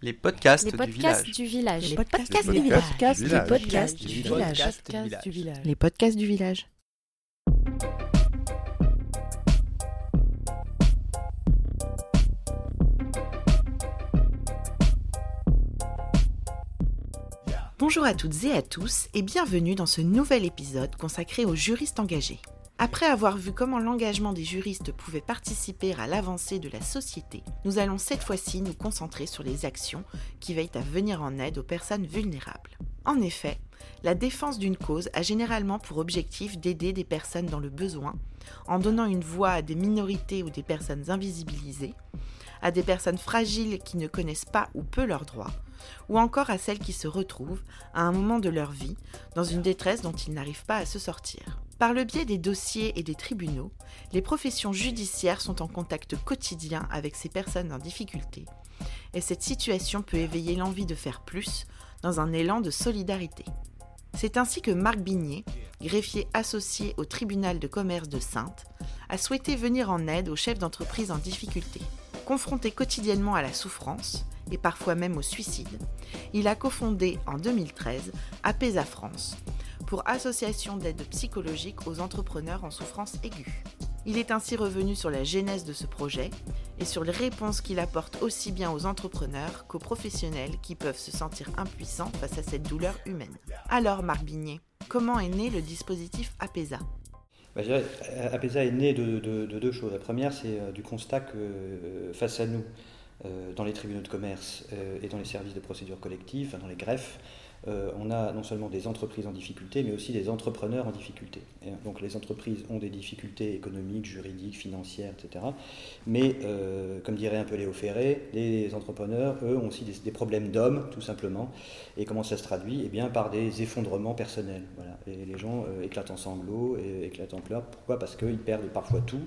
Les podcasts, Les du podcasts village. du village. Les podcasts du village. Les Les podcasts du village. village. Podcasts du village. Les podcasts du village. Bonjour à toutes et à tous et bienvenue dans ce nouvel épisode consacré aux juristes engagés. Après avoir vu comment l'engagement des juristes pouvait participer à l'avancée de la société, nous allons cette fois-ci nous concentrer sur les actions qui veillent à venir en aide aux personnes vulnérables. En effet, la défense d'une cause a généralement pour objectif d'aider des personnes dans le besoin, en donnant une voix à des minorités ou des personnes invisibilisées, à des personnes fragiles qui ne connaissent pas ou peu leurs droits, ou encore à celles qui se retrouvent, à un moment de leur vie, dans une détresse dont ils n'arrivent pas à se sortir. Par le biais des dossiers et des tribunaux, les professions judiciaires sont en contact quotidien avec ces personnes en difficulté, et cette situation peut éveiller l'envie de faire plus dans un élan de solidarité. C'est ainsi que Marc Bignet, greffier associé au tribunal de commerce de Saintes, a souhaité venir en aide aux chefs d'entreprise en difficulté. Confronté quotidiennement à la souffrance, et parfois même au suicide, il a cofondé en 2013 Apesa France, pour Association d'aide psychologique aux entrepreneurs en souffrance aiguë. Il est ainsi revenu sur la genèse de ce projet et sur les réponses qu'il apporte aussi bien aux entrepreneurs qu'aux professionnels qui peuvent se sentir impuissants face à cette douleur humaine. Alors, Marc comment est né le dispositif APESA? Bah, APESA est né de, de- de deux choses. La première, c'est euh, du constat que euh, face à nous, euh, dans les tribunaux de commerce et dans les services de procédure collective, dans les greffes, euh, on a non seulement des entreprises en difficulté, mais aussi des entrepreneurs en difficulté. Et, donc les entreprises ont des difficultés économiques, juridiques, financières, etc. Mais, euh, comme dirait un peu Léo Ferré, les entrepreneurs, eux, ont aussi des, problèmes d'hommes, tout simplement. Et comment ça se traduit? Eh bien, par des effondrements personnels. Voilà. Et les gens euh, éclatent en sanglots, et éclatent en pleurs. Pourquoi? Parce qu'ils perdent parfois tout.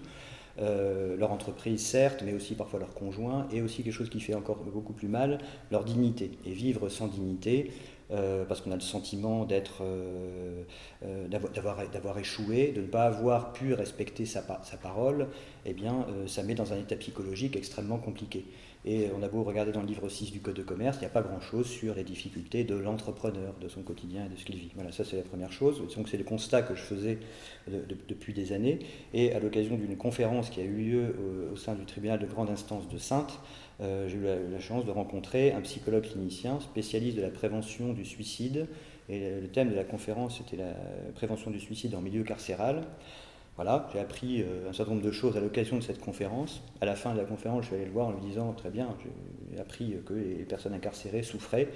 Euh, leur entreprise, certes, mais aussi parfois leur conjoint, et aussi quelque chose qui fait encore beaucoup plus mal, leur dignité. Et vivre sans dignité, euh, parce qu'on a le sentiment d'être, euh, euh, d'avoir- échoué, de ne pas avoir pu respecter sa, sa parole, eh bien, ça met dans un état psychologique extrêmement compliqué. Et on a beau regarder dans le livre 6 du Code de commerce, il n'y a pas grand-chose sur les difficultés de l'entrepreneur, de son quotidien et de ce qu'il vit. Voilà, ça c'est la première chose. Donc c'est le constat que je faisais de- de- depuis des années. Et à l'occasion d'une conférence qui a eu lieu au, sein du tribunal de grande instance de Saintes, euh, j'ai eu la, chance de rencontrer un psychologue clinicien spécialiste de la prévention du suicide. Et le thème de la conférence était la prévention du suicide en milieu carcéral. Voilà, j'ai appris euh, un certain nombre de choses à l'occasion de cette conférence. À la fin de la conférence, je suis allé le voir en lui disant Très bien, j'ai appris que les personnes incarcérées souffraient.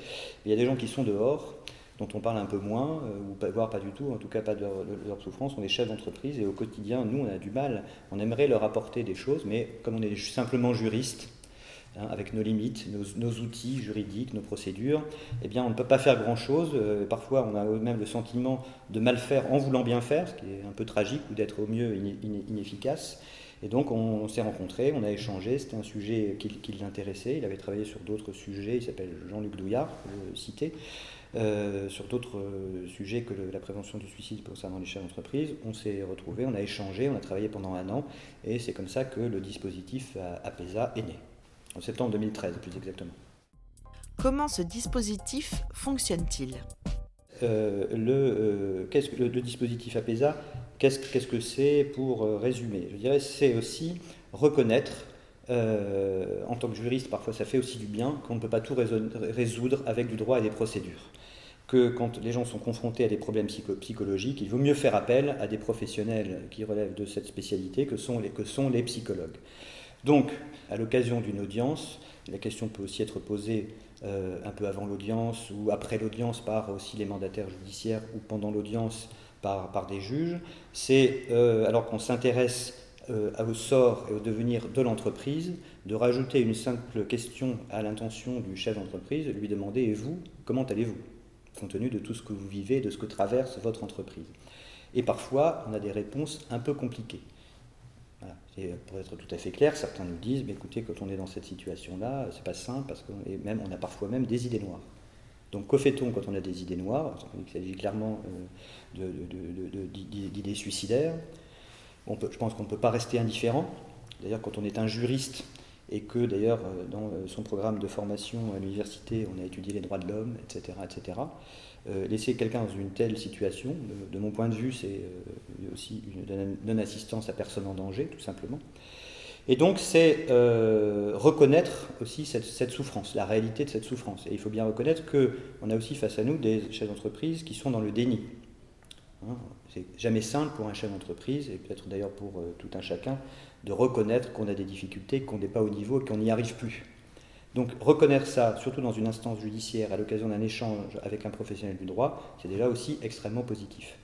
Il y a des gens qui sont dehors, dont on parle un peu moins, euh, ou voire pas du tout, en tout cas pas de leur, souffrance, sont des chefs d'entreprise et au quotidien, nous, on a du mal. On aimerait leur apporter des choses, mais comme on est simplement juriste, hein, avec nos limites, nos, outils juridiques, nos procédures, eh bien, on ne peut pas faire grand-chose. Euh, parfois, on a même le sentiment de mal faire en voulant bien faire, ce qui est un peu tragique, ou d'être au mieux inefficace. Et donc, on, s'est rencontrés, on a échangé. C'était un sujet qui, l'intéressait. Il avait travaillé sur d'autres sujets. Il s'appelle Jean-Luc Douillard, je citais. euh, sur d'autres euh, sujets que la prévention du suicide concernant les chefs d'entreprise. On s'est retrouvés, on a échangé, on a travaillé pendant un an, et c'est comme ça que le dispositif à- APESA est né, en septembre 2013 plus exactement. Comment ce dispositif fonctionne-t-il? Euh, le, euh, qu'est-ce que le, le dispositif APESA, qu'est-ce, qu'est-ce que c'est pour euh, résumer? Je dirais c'est aussi reconnaître, en tant que juriste, parfois ça fait aussi du bien, qu'on ne peut pas tout réso- résoudre avec du droit et des procédures. Que quand les gens sont confrontés à des problèmes psycho- psychologiques, il vaut mieux faire appel à des professionnels qui relèvent de cette spécialité que sont les, que sont les psychologues. Donc, à l'occasion d'une audience, la question peut aussi être posée euh, un peu avant l'audience ou après l'audience par aussi les mandataires judiciaires ou pendant l'audience par, des juges, c'est euh, alors qu'on s'intéresse euh, au sort et au devenir de l'entreprise, de rajouter une simple question à l'intention du chef d'entreprise, lui demander et vous, comment allez-vous compte tenu de tout ce que vous vivez, de ce que traverse votre entreprise? Et parfois, on a des réponses un peu compliquées. Et pour être tout à fait clair, certains nous disent, mais écoutez, quand on est dans cette situation-là, c'est pas simple parce qu'on a parfois même des idées noires. Donc, que fait-on quand on a des idées noires? Il s'agit clairement euh, d'idées suicidaires. Je pense qu'on ne peut pas rester indifférent. D'ailleurs, quand on est un juriste et que d'ailleurs dans son programme de formation à l'université, on a étudié les droits de l'homme, etc. etc. laisser quelqu'un dans une telle situation, de, mon point de vue, c'est aussi une non-assistance à personne en danger, tout simplement. Et donc, c'est euh, reconnaître aussi cette, souffrance, la réalité de cette souffrance. Et il faut bien reconnaître qu'on a aussi face à nous des chefs d'entreprise qui sont dans le déni. Hein, c'est jamais simple pour un chef d'entreprise, et peut-être d'ailleurs pour euh, tout un chacun, de reconnaître qu'on a des difficultés, qu'on n'est pas au niveau et qu'on n'y arrive plus. Donc, reconnaître ça, surtout dans une instance judiciaire, à l'occasion d'un échange avec un professionnel du droit, c'est déjà aussi extrêmement positif.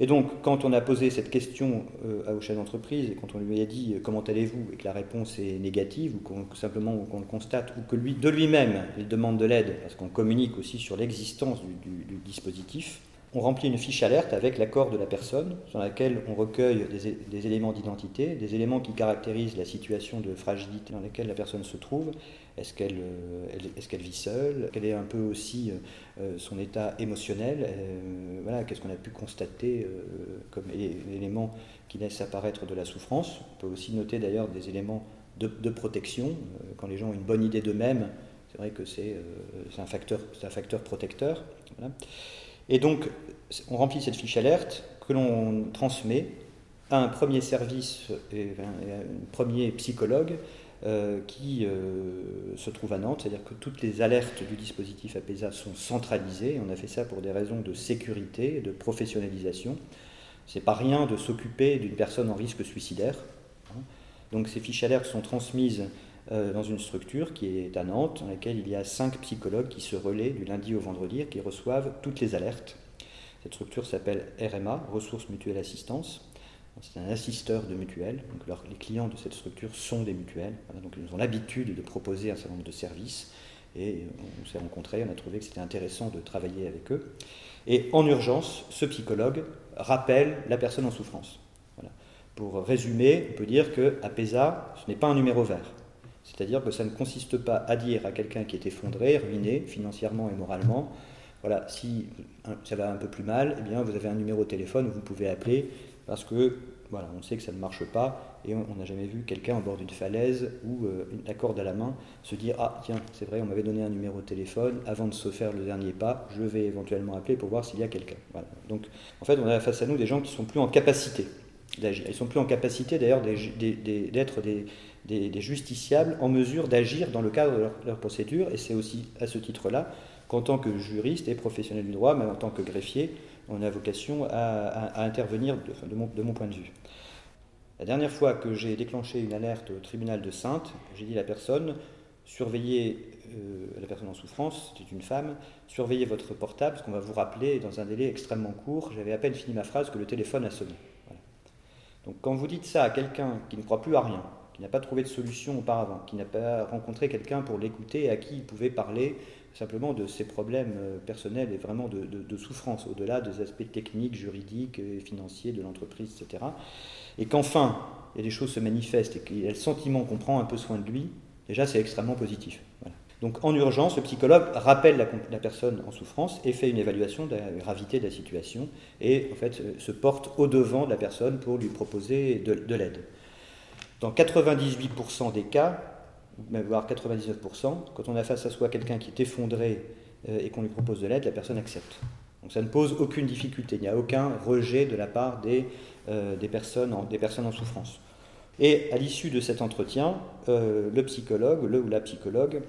Et donc, quand on a posé cette question euh, au chef d'entreprise, et quand on lui a dit euh, comment allez-vous, et que la réponse est négative, ou simplement qu'on le constate, ou que lui, de lui-même, il demande de l'aide, parce qu'on communique aussi sur l'existence du dispositif, on remplit une fiche alerte avec l'accord de la personne, sur laquelle on recueille des, éléments d'identité, des éléments qui caractérisent la situation de fragilité dans laquelle la personne se trouve. Est-ce qu'elle euh, vit seule? Quel est un peu aussi euh, euh, son état émotionnel? Voilà, qu'est-ce qu'on a pu constater comme éléments qui laissent apparaître de la souffrance? On peut aussi noter d'ailleurs des éléments de, protection. Quand les gens ont une bonne idée d'eux-mêmes, c'est vrai que c'est un, facteur, protecteur. Et donc, on remplit cette fiche alerte que l'on transmet à un premier service et un premier psychologue euh, qui euh, se trouve à Nantes, c'est-à-dire que toutes les alertes du dispositif APESA sont centralisées. On a fait ça pour des raisons de sécurité, de professionnalisation. C'est pas rien de s'occuper d'une personne en risque suicidaire. Hein. Donc ces fiches alertes sont transmises dans une structure qui est à Nantes, dans laquelle il y a cinq psychologues qui se relaient du lundi au vendredi qui reçoivent toutes les alertes. Cette structure s'appelle RMA, Ressources Mutuelles Assistance. C'est un assisteur de mutuelles. Donc les clients de cette structure sont des mutuelles. donc ils ont l'habitude de proposer un certain nombre de services. Et on s'est rencontrés, on a trouvé que c'était intéressant de travailler avec eux. Et en urgence, ce psychologue rappelle la personne en souffrance. Pour résumer, on peut dire que ce n'est pas un numéro vert. C'est-à-dire que ça ne consiste pas à dire à quelqu'un qui est effondré, ruiné financièrement et moralement, voilà, si ça va un peu plus mal, eh bien vous avez un numéro de téléphone où vous pouvez appeler parce que voilà, on sait que ça ne marche pas et on n'a jamais vu quelqu'un au bord d'une falaise ou euh, la corde à la main se dire ah tiens c'est vrai on m'avait donné un numéro de téléphone avant de se faire le dernier pas je vais éventuellement appeler pour voir s'il y a quelqu'un voilà. donc en fait on a face à nous des gens qui sont plus en capacité ils sont plus en capacité d'ailleurs d'être des, justiciables en mesure d'agir dans le cadre de leur, procédure. Et c'est aussi à ce titre-là qu'en tant que juriste et professionnel du droit, même en tant que greffier, on a vocation à, intervenir de, mon, de, mon, point de vue. La dernière fois que j'ai déclenché une alerte au tribunal de Sainte, j'ai dit à la personne, surveillez euh, la personne en souffrance, c'était une femme, surveillez votre portable, parce qu'on va vous rappeler dans un délai extrêmement court, j'avais à peine fini ma phrase que le téléphone a sonné. Donc quand vous dites ça à quelqu'un qui ne croit plus à rien, qui n'a pas trouvé de solution auparavant, qui n'a pas rencontré quelqu'un pour l'écouter à qui il pouvait parler simplement de ses problèmes euh, personnels et vraiment de, souffrance, au-delà des aspects techniques, juridiques et financiers de l'entreprise, etc. Et qu'enfin, il y a des choses se manifestent et qu'il a le sentiment qu'on prend un peu soin de lui, déjà c'est extrêmement positif. Donc en urgence, le psychologue rappelle la, personne en souffrance et fait une évaluation de la gravité de la situation et en fait se porte au devant de la personne pour lui proposer de l'aide. Dans 98% des cas, voire 99%, quand on a face à soi quelqu'un qui est effondré euh, et qu'on lui propose de l'aide, la personne accepte. Donc ça ne pose aucune difficulté, il n'y a aucun rejet de la part des, euh, personnes, en, souffrance. Et à l'issue de cet entretien, euh, le psychologue, le ou la psychologue,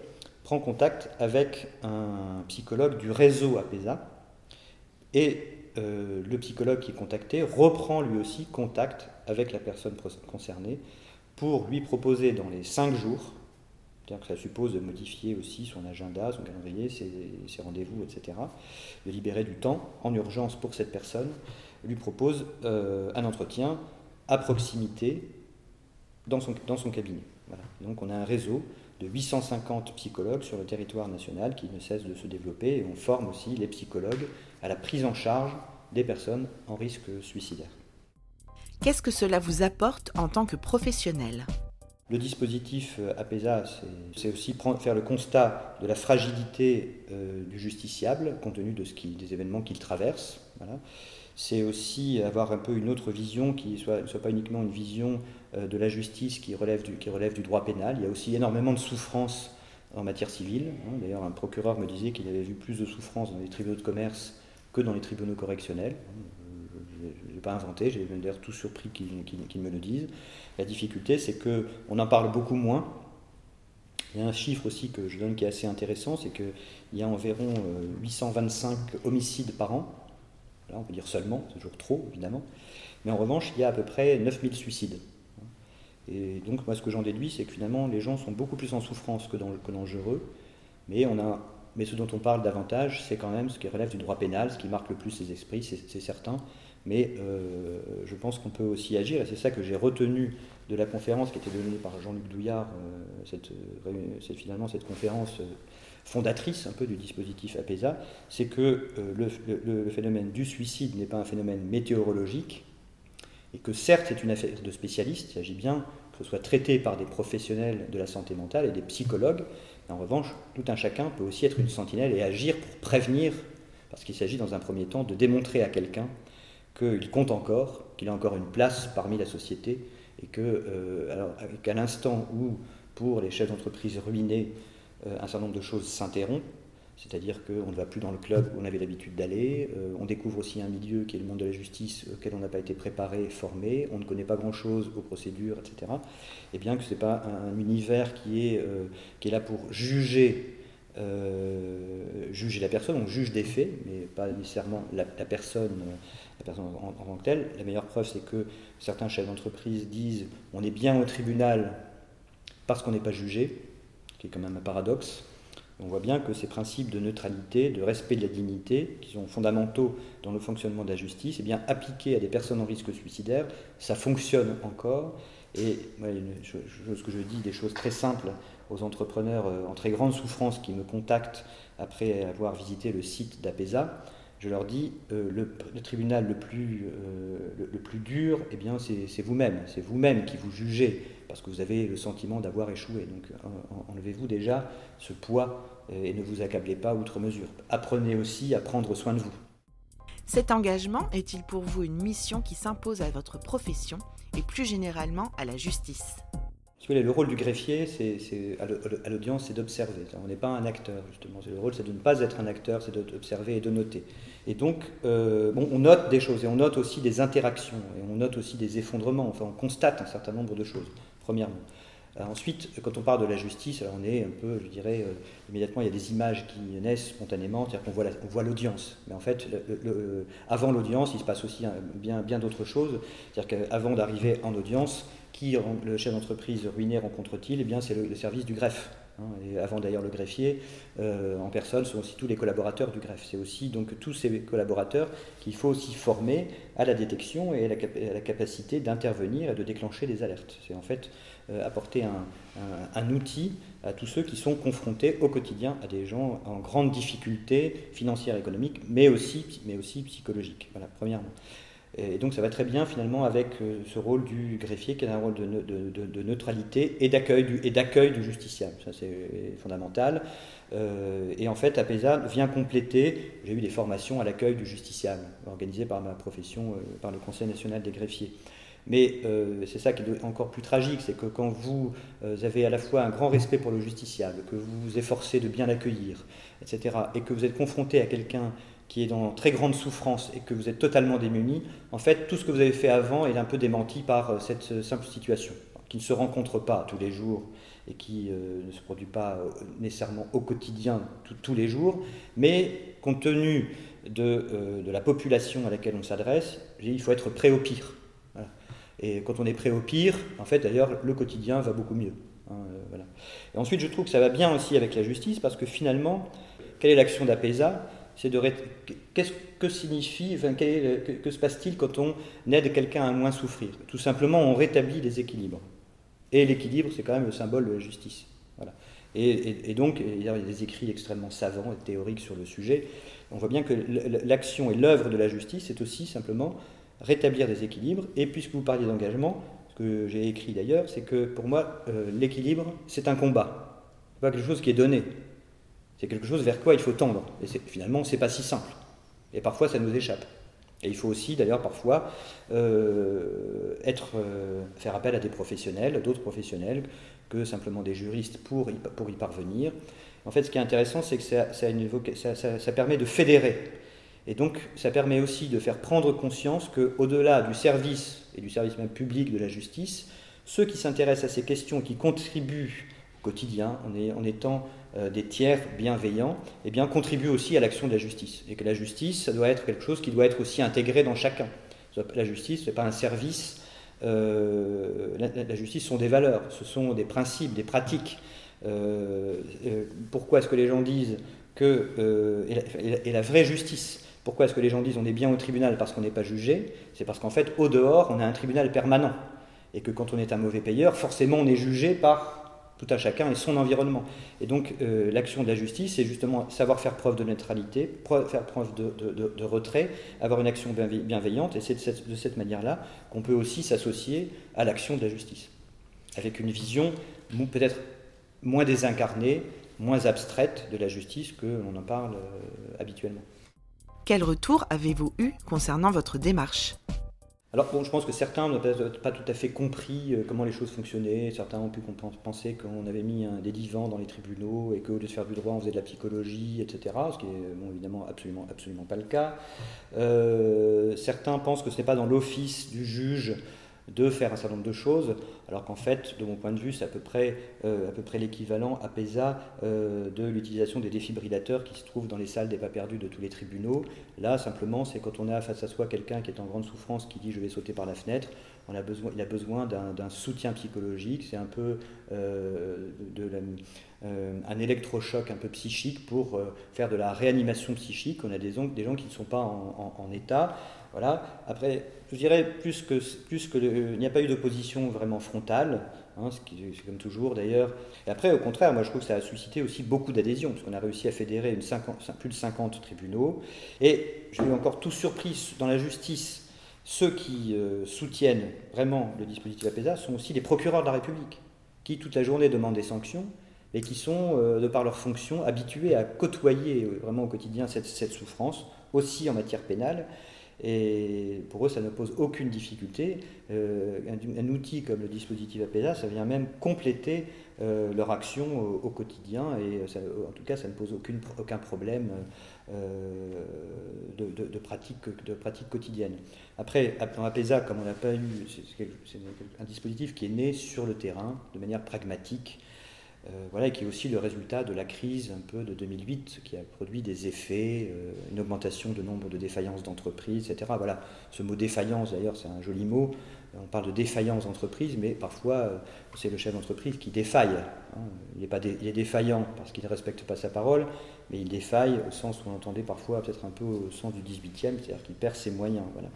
prend contact avec un psychologue du réseau APESA et le psychologue qui est contacté reprend lui aussi contact avec la personne concernée pour lui proposer dans les cinq jours, c'est-à-dire que ça suppose de modifier aussi son agenda, son calendrier, ses, rendez-vous, etc., de libérer du temps en urgence pour cette personne, lui propose euh, un entretien à proximité dans son, dans son cabinet. Donc on a un réseau de 850 psychologues sur le territoire national qui ne cesse de se développer et on forme aussi les psychologues à la prise en charge des personnes en risque suicidaire. Qu'est-ce que cela vous apporte en tant que professionnel? Le dispositif APESA, c'est aussi faire le constat de la fragilité du justiciable compte tenu des événements qu'il traverse. C'est aussi avoir un peu une autre vision qui ne soit, pas uniquement une vision euh, de la justice qui relève, du, droit pénal. Il y a aussi énormément de souffrance en matière civile. Hein. D'ailleurs, un procureur me disait qu'il avait vu plus de souffrance dans les tribunaux de commerce que dans les tribunaux correctionnels. Pas inventé, j'ai d'ailleurs tout surpris qu'ils me le disent. La difficulté, c'est qu'on en parle beaucoup moins. Il y a un chiffre aussi que je donne qui est assez intéressant, c'est qu'il y a environ 825 euh, homicides par an Là, on peut dire seulement, c'est toujours trop, évidemment. Mais en revanche, il y a à peu près 9000 suicides. Et donc, moi, ce que j'en déduis, c'est que finalement, les gens sont beaucoup plus en souffrance que dangereux. Mais, on a, mais ce dont on parle davantage, c'est quand même ce qui relève du droit pénal, ce qui marque le plus les esprits, c'est certain. Mais euh, je pense qu'on peut aussi agir, et c'est ça que j'ai retenu de la conférence qui était donnée par Jean-Luc Douillard, euh, c'est finalement cette conférence. Euh, fondatrice un peu du dispositif APESA, c'est que euh, le, phénomène du suicide n'est pas un phénomène météorologique, et que certes c'est une affaire de spécialistes, il s'agit bien que ce soit traité par des professionnels de la santé mentale et des psychologues, mais en revanche, tout un chacun peut aussi être une sentinelle et agir pour prévenir, parce qu'il s'agit dans un premier temps de démontrer à quelqu'un qu'il compte encore, qu'il a encore une place parmi la société, et que, euh, qu'à l'instant où, pour les chefs d'entreprise ruinés, euh, un certain nombre de choses s'interrompent. C'est-à-dire qu'on ne va plus dans le club où on avait l'habitude d'aller. Euh, on découvre aussi un milieu qui est le monde de la justice auquel on n'a pas été préparé, formé. On ne connaît pas grand-chose aux procédures, etc. Et bien que ce n'est pas un, univers qui est, euh, qui est là pour juger, juger la personne. On juge des faits, mais pas nécessairement la, personne, en, tant que telle. La meilleure preuve, c'est que certains chefs d'entreprise disent on est bien au tribunal parce qu'on n'est pas jugé qui est quand même un paradoxe. On voit bien que ces principes de neutralité, de respect de la dignité, qui sont fondamentaux dans le fonctionnement de la justice, eh bien appliqués à des personnes en risque suicidaire, ça fonctionne encore. Et ce que je dis, des choses très simples aux entrepreneurs euh, en très grande souffrance qui me contactent après avoir visité le site d'APESA, je leur dis, euh, le, tribunal le plus, euh, le, plus dur, eh bien, c'est vous-même. C'est vous-même qui vous jugez parce que vous avez le sentiment d'avoir échoué. Donc enlevez-vous déjà ce poids et ne vous accablez pas outre mesure. Apprenez aussi à prendre soin de vous. Cet engagement est-il pour vous une mission qui s'impose à votre profession et plus généralement à la justice? Le rôle du greffier, c'est, à l'audience, c'est d'observer. On n'est pas un acteur, justement. Le rôle, c'est de ne pas être un acteur, c'est d'observer et de noter. Et donc, euh, on note des choses, et on note aussi des interactions, et on note aussi des effondrements. Enfin, on constate un certain nombre de choses, premièrement. ensuite, quand on parle de la justice, on est un peu, je dirais, euh, immédiatement, il y a des images qui naissent spontanément, c'est-à-dire qu'on voit, l'audience. Mais en fait, avant l'audience, il se passe aussi bien d'autres choses. C'est-à-dire qu'avant d'arriver en audience, qui le chef d'entreprise ruiné rencontre-t-il? Eh bien, c'est le, service du greffe. Hein, et avant d'ailleurs le greffier, euh, en personne, sont aussi tous les collaborateurs du greffe. C'est aussi donc tous ces collaborateurs qu'il faut aussi former à la détection et à la, capacité d'intervenir et de déclencher des alertes. C'est en fait euh, apporter un, outil à tous ceux qui sont confrontés au quotidien à des gens en grande difficulté financière, économique, mais aussi, mais aussi psychologique. Voilà, premièrement. Et donc ça va très bien finalement avec euh, ce rôle du greffier qui a un rôle de, neutralité et d'accueil du, du justiciable. Ça c'est fondamental. Euh, et en fait, APESA vient compléter, j'ai eu des formations à l'accueil du justiciable, organisées par ma profession, euh, par le Conseil national des greffiers. Mais c'est ça qui est encore plus tragique, c'est que quand vous avez à la fois un grand respect pour le justiciable, que vous vous efforcez de bien l'accueillir, etc., et que vous êtes confronté à quelqu'un qui est dans très grande souffrance et que vous êtes totalement démuni, en fait, tout ce que vous avez fait avant est un peu démenti par euh, cette euh, simple situation, qui ne se rencontre pas tous les jours et qui euh, ne se produit pas nécessairement au quotidien tous les jours, mais compte tenu de, la population à laquelle on s'adresse, il faut être prêt au pire. Et quand on est prêt au pire, en fait, d'ailleurs, le quotidien va beaucoup mieux. Hein. Et ensuite, je trouve que ça va bien aussi avec la justice, parce que finalement, quelle est l'action d'APESA? C'est de qu'est-ce que signifie, que, se passe-t-il quand on aide quelqu'un à moins souffrir? Tout simplement, on rétablit les équilibres. Et l'équilibre, c'est quand même le symbole de la justice. Voilà. Et, donc, il y a des écrits extrêmement savants et théoriques sur le sujet. On voit bien que l'action et l'œuvre de la justice, c'est aussi simplement rétablir des équilibres. Et puisque vous parliez d'engagement, ce que j'ai écrit d'ailleurs, c'est que pour moi, l'équilibre, c'est un combat. Ce pas quelque chose qui est donné. C'est quelque chose vers quoi il faut tendre. Et finalement, ce n'est pas si simple. Et parfois, ça nous échappe. Et il faut aussi, d'ailleurs, parfois, euh, être, euh, faire appel à des professionnels, d'autres professionnels, que simplement des juristes pour y, pour y parvenir. En fait, ce qui est intéressant, c'est que ça, ça, permet de fédérer. Et donc, ça permet aussi de faire prendre conscience qu'au-delà du service, et du service même public de la justice, ceux qui s'intéressent à ces questions, qui contribuent au quotidien, en, étant des tiers bienveillants, eh bien, contribuent aussi à l'action de la justice. Et que la justice, ça doit être quelque chose qui doit être aussi intégré dans chacun. La justice, ce n'est pas un service. Euh, la, justice sont des valeurs, ce sont des principes, des pratiques. Euh, pourquoi est-ce que les gens disent que. Et la, vraie justice, pourquoi est-ce que les gens disent on est bien au tribunal parce qu'on n'est pas jugé? C'est parce qu'en fait, au dehors, on a un tribunal permanent. Et que quand on est un mauvais payeur, forcément, on est jugé par tout à chacun et son environnement. Et donc euh, l'action de la justice, c'est justement savoir faire preuve de neutralité, faire preuve de, retrait, avoir une action bienveillante, et c'est de cette, manière-là qu'on peut aussi s'associer à l'action de la justice, avec une vision peut-être moins désincarnée, moins abstraite de la justice que l'on en parle euh, habituellement. Quel retour avez-vous eu concernant votre démarche? Alors bon, je pense que certains n'ont pas tout à fait compris euh, comment les choses fonctionnaient. Certains ont pu penser qu'on avait mis des divans dans les tribunaux et qu'au lieu de faire du droit, on faisait de la psychologie, etc. Ce qui est évidemment absolument, absolument pas le cas. Euh, certains pensent que ce n'est pas dans l'office du juge de faire un certain nombre de choses, alors qu'en fait, de mon point de vue, c'est à peu près, euh, près l'équivalent à PESA euh, de l'utilisation des défibrillateurs qui se trouvent dans les salles des pas perdus de tous les tribunaux. Là, simplement, c'est quand on a face à soi quelqu'un qui est en grande souffrance, qui dit je vais sauter par la fenêtre, on a il a besoin d'un soutien psychologique, c'est un peu euh, un électrochoc un peu psychique pour faire de la réanimation psychique. On a des, des gens qui ne sont pas en état. Voilà. Après, je dirais plus que, plus que il n'y a pas eu d'opposition vraiment frontale, hein, ce qui c'est comme toujours d'ailleurs. Et après, au contraire, moi je trouve que ça a suscité aussi beaucoup d'adhésion, parce qu'on a réussi à fédérer plus de 50 tribunaux. Et je suis encore tout surpris dans la justice. Ceux qui euh, soutiennent vraiment le dispositif APESA sont aussi les procureurs de la République, qui toute la journée demandent des sanctions, et qui sont, euh, de par leur fonction, habitués à côtoyer euh, vraiment au quotidien cette souffrance, aussi en matière pénale. Et pour eux, ça ne pose aucune difficulté. Euh, un, outil comme le dispositif APESA, ça vient même compléter euh, leur action au, quotidien. Et en tout cas, ça ne pose aucun problème euh, de, pratique, de pratique quotidienne. Après, dans APESA, comme on n'a pas eu, c'est un dispositif qui est né sur le terrain, de manière pragmatique. Euh, voilà, qui est aussi le résultat de la crise un peu de 2008, qui a produit des effets, euh, une augmentation de nombre de défaillances d'entreprises, etc. Voilà, ce mot défaillance, d'ailleurs, c'est un joli mot. On parle de défaillance d'entreprise, mais parfois, euh, c'est le chef d'entreprise qui défaille. Hein. Il, est pas il est défaillant parce qu'il ne respecte pas sa parole, mais il défaille au sens où on entendait parfois peut-être un peu au sens du 18e, c'est-à-dire qu'il perd ses moyens. Voilà.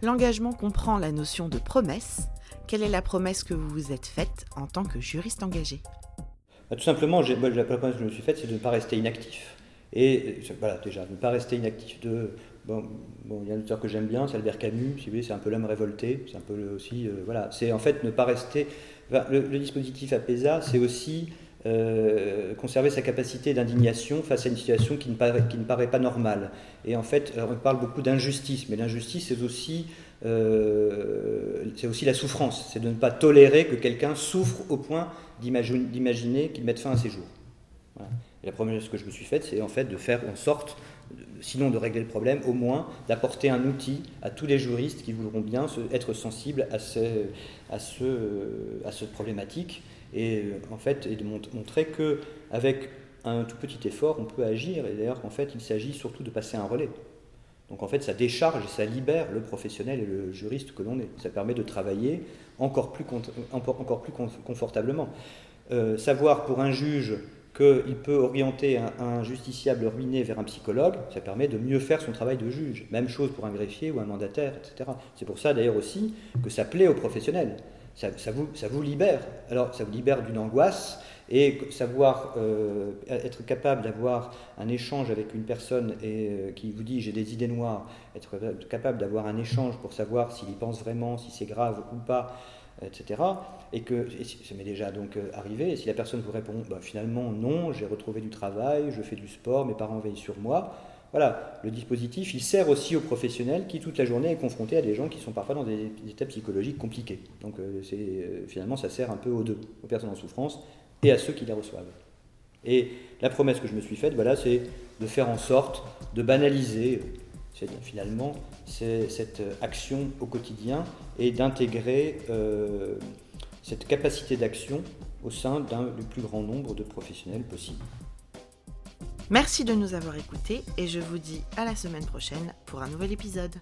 L'engagement comprend la notion de promesse. Quelle est la promesse que vous vous êtes faite en tant que juriste engagé? Bah, tout simplement, la promesse que je me suis faite, c'est de ne pas rester inactif. Et voilà, déjà, ne pas rester inactif. De, bon, il y a un auteur que j'aime bien, c'est Albert Camus, si c'est un peu l'homme révolté, c'est un peu aussi, euh, voilà, c'est en fait ne pas rester. le, dispositif APESA, c'est aussi euh, conserver sa capacité d'indignation face à une situation qui ne, paraît, pas normale. Et en fait, on parle beaucoup d'injustice, mais l'injustice, c'est aussi euh, aussi la souffrance, c'est de ne pas tolérer que quelqu'un souffre au point d'imaginer qu'il mette fin à ses jours. Et la première chose que je me suis faite, c'est en fait de faire en sorte, sinon de régler le problème, au moins d'apporter un outil à tous les juristes qui voudront bien être sensibles à, ce, à, ce, à cette problématique et euh, en fait de montrer que avec un tout petit effort, on peut agir. Et d'ailleurs, en fait, il s'agit surtout de passer un relais. Donc en fait, ça décharge et ça libère le professionnel et le juriste que l'on est. Ça permet de travailler encore plus, encore plus confortablement. Euh, savoir pour un juge qu'il peut orienter un, justiciable ruiné vers un psychologue, ça permet de mieux faire son travail de juge. Même chose pour un greffier ou un mandataire, etc. C'est pour ça d'ailleurs aussi que ça plaît aux professionnels. Ça, vous, libère. Alors ça vous libère d'une angoisse, et savoir euh, être capable d'avoir un échange avec une personne euh, qui vous dit j'ai des idées noires, être capable d'avoir un échange pour savoir s'il y pense vraiment, si c'est grave ou pas, etc. Et que ça m'est déjà donc euh, arrivé. Et si la personne vous répond bah, finalement non, j'ai retrouvé du travail, je fais du sport, mes parents veillent sur moi. Voilà, le dispositif, il sert aussi aux professionnels qui toute la journée est confronté à des gens qui sont parfois dans des états psychologiques compliqués. Donc c'est, finalement, ça sert un peu aux deux, aux personnes en souffrance et à ceux qui les reçoivent. Et la promesse que je me suis faite, voilà, c'est de faire en sorte de banaliser finalement cette action au quotidien et d'intégrer euh, cette capacité d'action au sein du plus grand nombre de professionnels possible. Merci de nous avoir écoutés et je vous dis à la semaine prochaine pour un nouvel épisode.